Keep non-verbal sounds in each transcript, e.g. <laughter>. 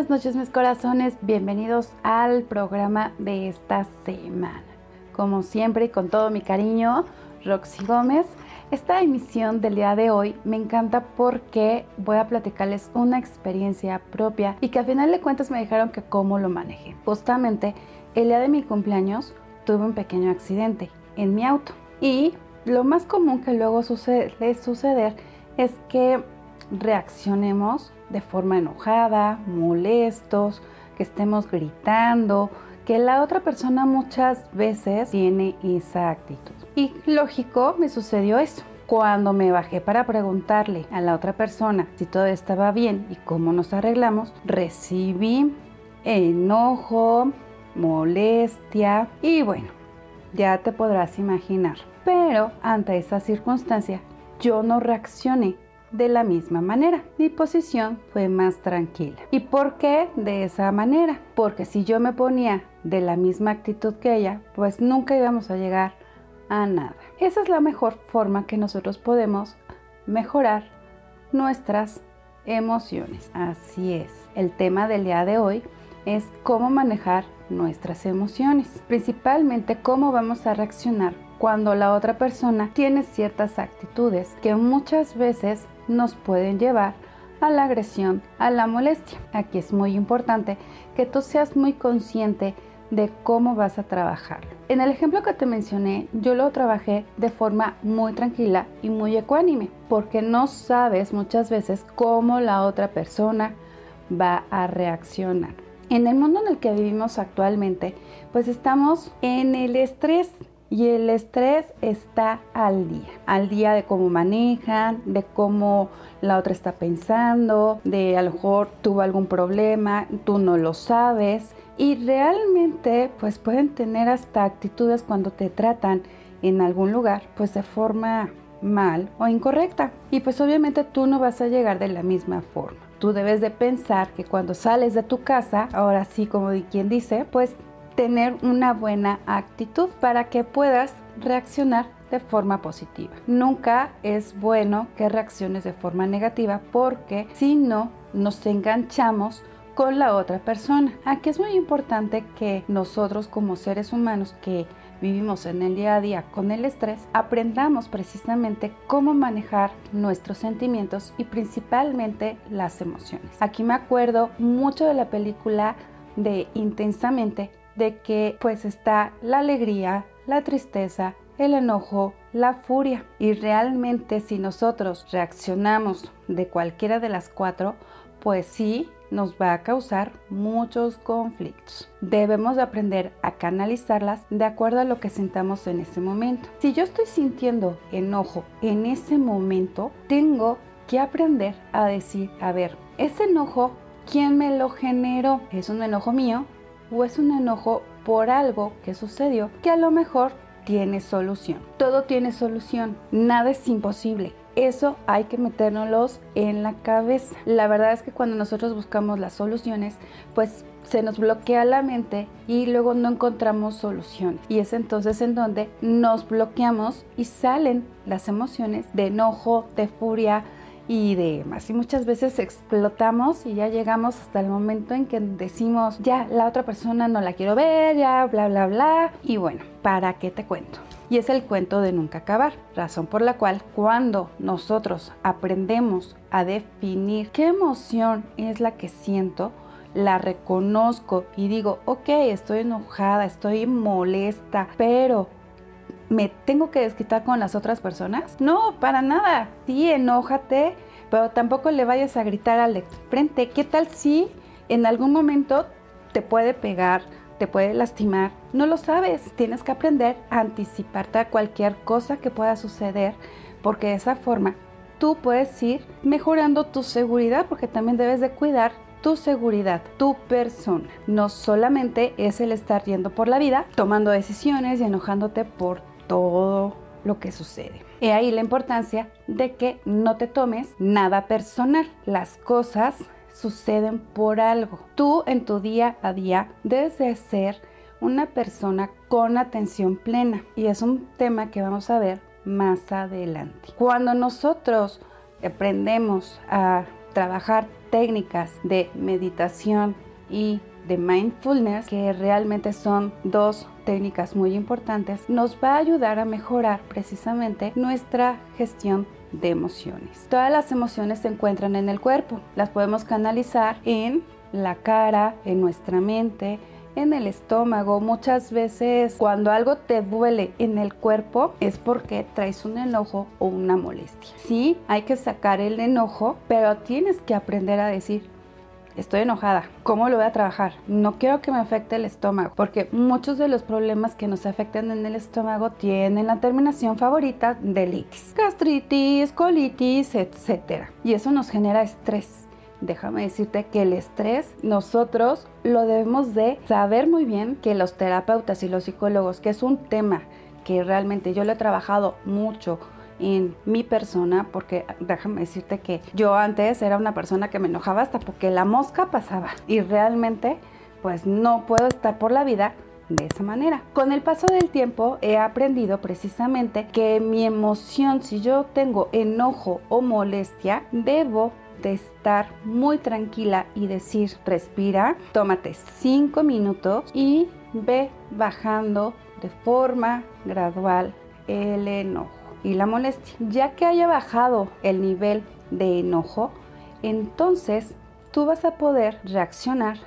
buenas noches mis corazones, bienvenidos al programa de esta semana. Como siempre y con todo mi cariño, Roxy Gómez. Esta emisión del día de hoy me encanta porque voy a platicarles una experiencia propia y que al final de cuentas me dijeron que cómo lo manejé. Justamente el día de mi cumpleaños tuve un pequeño accidente en mi auto y lo más común que luego sucede suceder es que reaccionemos de forma enojada, molestos, que estemos gritando, que la otra persona muchas veces tiene esa actitud. Y lógico, me sucedió eso. Cuando me bajé para preguntarle a la otra persona si todo estaba bien y cómo nos arreglamos, recibí enojo, molestia y bueno, ya te podrás imaginar. Pero ante esa circunstancia, yo no reaccioné de la misma manera. Mi posición fue más tranquila. ¿Y por qué de esa manera? Porque si yo me ponía de la misma actitud que ella, pues nunca íbamos a llegar a nada. Esa es la mejor forma que nosotros podemos mejorar nuestras emociones. Así es. El tema del día de hoy es cómo manejar nuestras emociones, principalmente cómo vamos a reaccionar cuando la otra persona tiene ciertas actitudes que muchas veces nos pueden llevar a la agresión, a la molestia. Aquí es muy importante que tú seas muy consciente de cómo vas a trabajar. En el ejemplo que te mencioné, yo lo trabajé de forma muy tranquila y muy ecuánime, porque no sabes muchas veces cómo la otra persona va a reaccionar. En el mundo en el que vivimos actualmente, pues estamos en el estrés y el estrés está al día, al día de cómo manejan, de cómo la otra está pensando, de a lo mejor tuvo algún problema, tú no lo sabes y realmente pues pueden tener hasta actitudes cuando te tratan en algún lugar pues de forma mal o incorrecta y pues obviamente tú no vas a llegar de la misma forma. Tú debes de pensar que cuando sales de tu casa, ahora sí como quien dice, pues tener una buena actitud para que puedas reaccionar de forma positiva. Nunca es bueno que reacciones de forma negativa porque si no nos enganchamos con la otra persona. Aquí es muy importante que nosotros como seres humanos que vivimos en el día a día con el estrés, aprendamos precisamente cómo manejar nuestros sentimientos y principalmente las emociones. Aquí me acuerdo mucho de la película de Intensamente de que pues está la alegría, la tristeza, el enojo, la furia. Y realmente si nosotros reaccionamos de cualquiera de las cuatro, pues sí nos va a causar muchos conflictos. Debemos de aprender a canalizarlas de acuerdo a lo que sintamos en ese momento. Si yo estoy sintiendo enojo en ese momento, tengo que aprender a decir, a ver, ese enojo, ¿quién me lo generó? ¿Es un enojo mío? O es un enojo por algo que sucedió que a lo mejor tiene solución. Todo tiene solución, nada es imposible. Eso hay que metérnoslos en la cabeza. La verdad es que cuando nosotros buscamos las soluciones, pues se nos bloquea la mente y luego no encontramos soluciones. Y es entonces en donde nos bloqueamos y salen las emociones de enojo, de furia, y demás. Y muchas veces explotamos y ya llegamos hasta el momento en que decimos, ya, la otra persona no la quiero ver, ya, bla, bla, bla. Y bueno, ¿para qué te cuento? Y es el cuento de nunca acabar, razón por la cual cuando nosotros aprendemos a definir qué emoción es la que siento, la reconozco y digo, ok, estoy enojada, estoy molesta, pero ¿me tengo que desquitar con las otras personas? No, para nada. Sí, enójate, pero tampoco le vayas a gritar al frente. ¿Qué tal si en algún momento te puede pegar, te puede lastimar? No lo sabes. Tienes que aprender a anticiparte a cualquier cosa que pueda suceder, porque de esa forma tú puedes ir mejorando tu seguridad, porque también debes de cuidar tu seguridad, tu persona. No solamente es el estar yendo por la vida, tomando decisiones y enojándote por todo lo que sucede. Y ahí la importancia de que no te tomes nada personal. Las cosas suceden por algo. Tú en tu día a día debes de ser una persona con atención plena. Y es un tema que vamos a ver más adelante. Cuando nosotros aprendemos a trabajar técnicas de meditación y de mindfulness, que realmente son dos técnicas muy importantes, nos va a ayudar a mejorar precisamente nuestra gestión de emociones. Todas las emociones se encuentran en el cuerpo, las podemos canalizar en la cara, en nuestra mente, en el estómago. Muchas veces cuando algo te duele en el cuerpo es porque traes un enojo o una molestia. Sí, hay que sacar el enojo, pero tienes que aprender a decir, estoy enojada, ¿cómo lo voy a trabajar? No quiero que me afecte el estómago, porque muchos de los problemas que nos afectan en el estómago tienen la terminación favorita de litis, gastritis, colitis, etc. Y eso nos genera estrés. Déjame decirte que el estrés nosotros lo debemos de saber muy bien que los terapeutas y los psicólogos, que es un tema que realmente yo lo he trabajado mucho, en mi persona, porque déjame decirte que yo antes era una persona que me enojaba hasta porque la mosca pasaba y realmente pues no puedo estar por la vida de esa manera. Con el paso del tiempo he aprendido precisamente que mi emoción, si yo tengo enojo o molestia, debo de estar muy tranquila y decir, respira, tómate cinco minutos y ve bajando de forma gradual el enojo y la molestia. Ya que haya bajado el nivel de enojo, entonces tú vas a poder reaccionar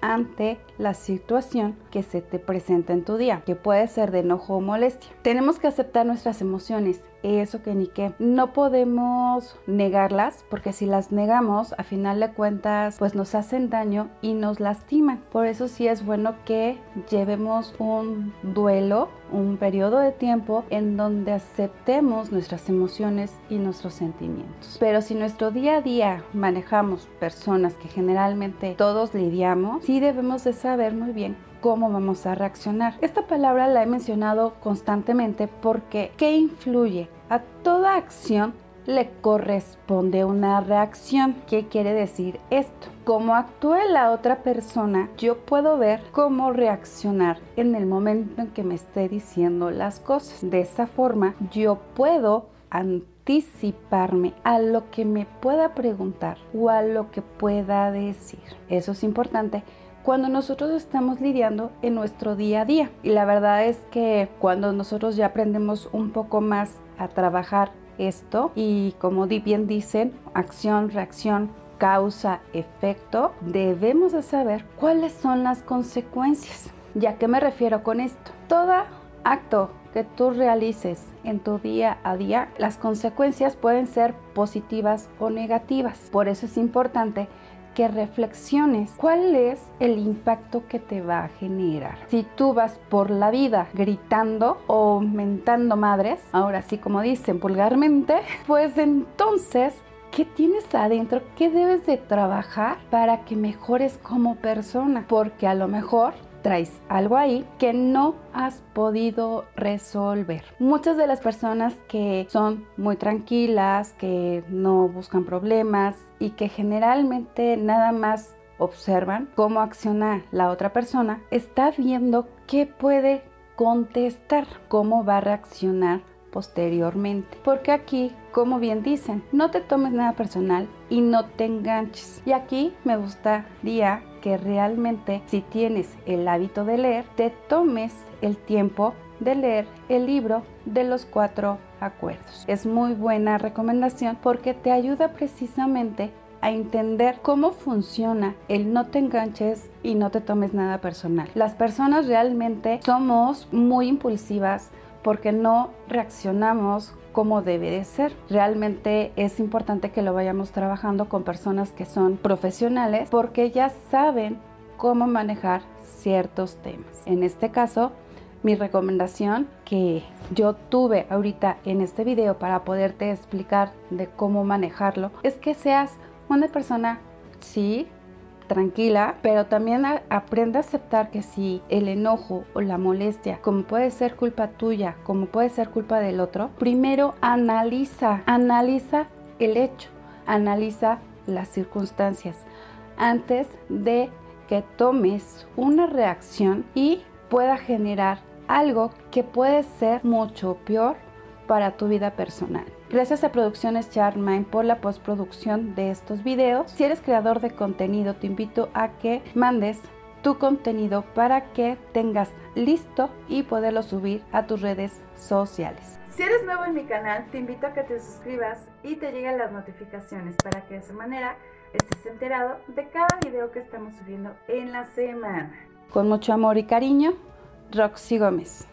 ante la situación que se te presenta en tu día, que puede ser de enojo o molestia. Tenemos que aceptar nuestras emociones eso que ni qué. No podemos negarlas porque si las negamos, a final de cuentas, pues nos hacen daño y nos lastiman. Por eso sí es bueno que llevemos un duelo, un periodo de tiempo en donde aceptemos nuestras emociones y nuestros sentimientos. Pero si nuestro día a día manejamos personas que generalmente todos lidiamos, sí debemos de saber muy bien cómo vamos a reaccionar. Esta palabra la he mencionado constantemente porque ¿qué influye? A toda acción le corresponde una reacción. ¿Qué quiere decir esto? Como actúe la otra persona, yo puedo ver cómo reaccionar en el momento en que me esté diciendo las cosas. De esa forma, yo puedo anticiparme a lo que me pueda preguntar o a lo que pueda decir. Eso es importante cuando nosotros estamos lidiando en nuestro día a día. Y la verdad es que cuando nosotros ya aprendemos un poco más a trabajar esto y como bien dicen, acción, reacción, causa, efecto, debemos de saber cuáles son las consecuencias. ¿Ya qué me refiero con esto? Todo acto que tú realices en tu día a día, las consecuencias pueden ser positivas o negativas. Por eso es importante que reflexiones cuál es el impacto que te va a generar. Si tú vas por la vida gritando o mentando madres, ahora sí como dicen vulgarmente, <laughs> pues entonces ¿Qué tienes adentro? ¿Qué debes de trabajar para que mejores como persona? Porque a lo mejor traes algo ahí que no has podido resolver. Muchas de las personas que son muy tranquilas, que no buscan problemas y que generalmente nada más observan cómo acciona la otra persona, está viendo qué puede contestar, cómo va a reaccionar posteriormente. Porque aquí, como bien dicen, no te tomes nada personal y no te enganches. Y aquí me gustaría que realmente si tienes el hábito de leer, te tomes el tiempo de leer el libro de los cuatro acuerdos. Es muy buena recomendación porque te ayuda precisamente a entender cómo funciona el no te enganches y no te tomes nada personal. Las personas realmente somos muy impulsivas porque no reaccionamos como debe de ser. Realmente es importante que lo vayamos trabajando con personas que son profesionales porque ya saben cómo manejar ciertos temas. En este caso, mi recomendación que yo tuve ahorita en este video para poderte explicar de cómo manejarlo es que seas una persona, sí, tranquila, pero también aprende a aceptar que si el enojo o la molestia, como puede ser culpa tuya, como puede ser culpa del otro, primero analiza, analiza el hecho, analiza las circunstancias antes de que tomes una reacción y pueda generar algo que puede ser mucho peor para tu vida personal. Gracias a Producciones Charmine por la postproducción de estos videos. Si eres creador de contenido, te invito a que mandes tu contenido para que tengas listo y poderlo subir a tus redes sociales. Si eres nuevo en mi canal, te invito a que te suscribas y te lleguen las notificaciones para que de esa manera estés enterado de cada video que estamos subiendo en la semana. Con mucho amor y cariño, Roxy Gómez.